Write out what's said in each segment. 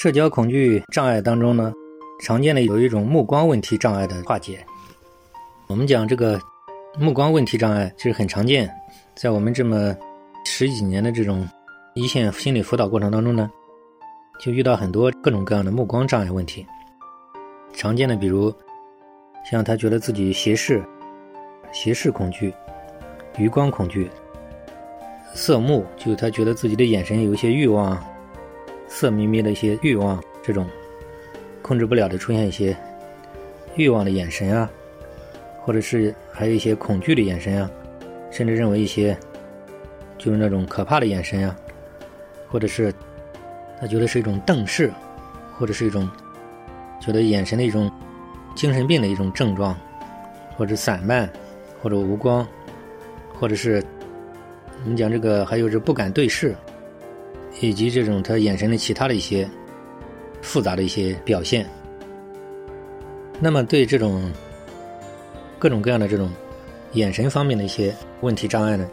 社交恐惧障碍当中呢，常见的有一种目光问题障碍的化解。我们讲这个目光问题障碍，其实很常见，在我们这么十几年的这种一线心理辅导过程当中呢，就遇到很多各种各样的目光障碍问题。常见的比如，像他觉得自己斜视、斜视恐惧、余光恐惧、色目，就他觉得自己的眼神有一些欲望、色眯眯的一些欲望，这种控制不了的出现一些欲望的眼神啊。或者是还有一些恐惧的眼神啊，甚至认为一些就是那种可怕的眼神啊，或者是他觉得是一种瞪视，或者是一种觉得眼神的一种精神病的一种症状，或者散漫，或者无光，或者是我们讲这个还有是不敢对视，以及这种他眼神的其他的一些复杂的一些表现。那么对这种。各种各样的这种眼神方面的一些问题障碍呢，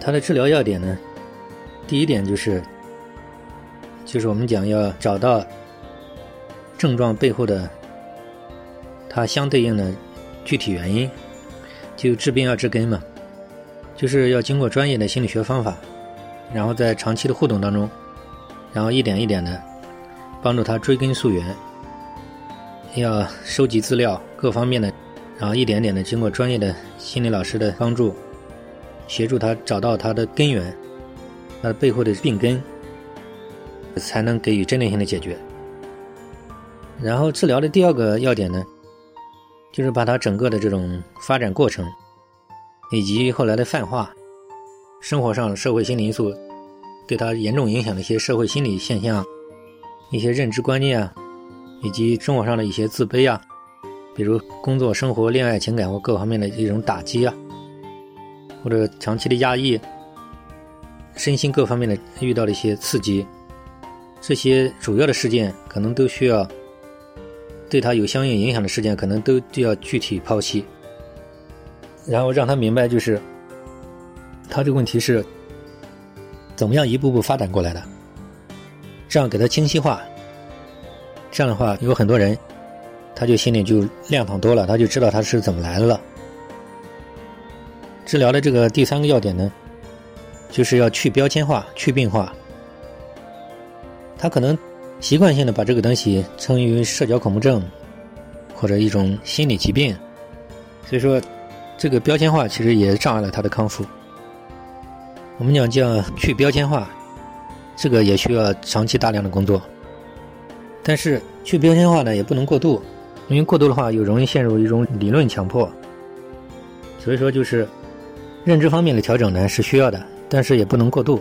它的治疗要点呢，第一点就是，就是我们讲要找到症状背后的它相对应的具体原因，就治病要治根嘛，就是要经过专业的心理学方法，然后在长期的互动当中，然后一点一点的帮助他追根溯源，要收集资料，各方面的。然后一点点的经过专业的心理老师的帮助，协助他找到他的根源，他背后的病根，才能给予针对性的解决。然后治疗的第二个要点呢，就是把他整个的这种发展过程，以及后来的泛化，生活上社会心理因素对他严重影响的一些社会心理现象，一些认知观念啊，以及生活上的一些自卑啊。比如工作、生活、恋爱、情感或各方面的一种打击啊，或者长期的压抑，身心各方面的遇到的一些刺激，这些主要的事件可能都需要对他有相应影响的事件，可能都都要具体剖析，然后让他明白，就是他这个问题是怎么样一步步发展过来的，这样给他清晰化，这样的话有很多人。他就心里就亮堂多了，他就知道他是怎么来的了。治疗的这个第三个要点呢，就是要去标签化、去病化。他可能习惯性的把这个东西称为社交恐怖症，或者一种心理疾病，所以说这个标签化其实也障碍了他的康复。我们讲叫去标签化，这个也需要长期大量的工作，但是去标签化呢也不能过度。因为过度的话，又容易陷入一种理论强迫，所以说就是认知方面的调整呢是需要的，但是也不能过度。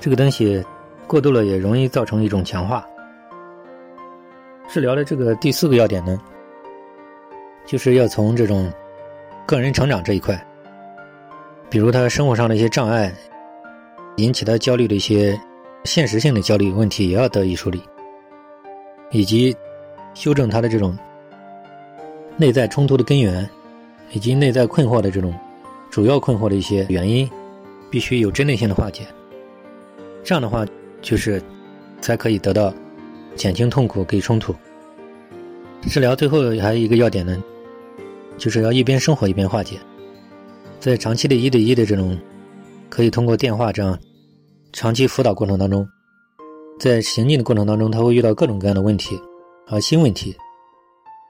这个东西过度了也容易造成一种强化。治疗的这个第四个要点呢，就是要从这种个人成长这一块，比如他生活上的一些障碍，引起他焦虑的一些现实性的焦虑问题，也要得以处理，以及。修正他的这种内在冲突的根源，以及内在困惑的这种主要困惑的一些原因，必须有针对性的化解。这样的话，就是才可以得到减轻痛苦、给冲突。治疗最后还有一个要点呢，就是要一边生活一边化解。在长期的一对一的这种，可以通过电话这样长期辅导过程当中，在行进的过程当中，他会遇到各种各样的问题。和新问题，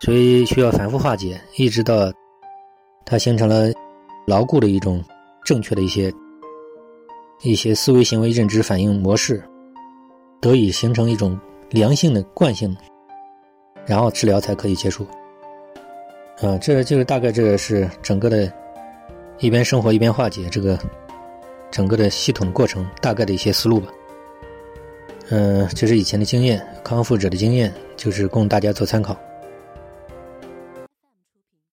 所以需要反复化解，一直到它形成了牢固的一种正确的一些一些思维行为认知反应模式，得以形成一种良性的惯性，然后治疗才可以结束。啊，这就是大概这个是整个的，一边生活一边化解这个整个的系统过程，大概的一些思路吧。嗯，这是以前的经验，康复者的经验，就是供大家做参考。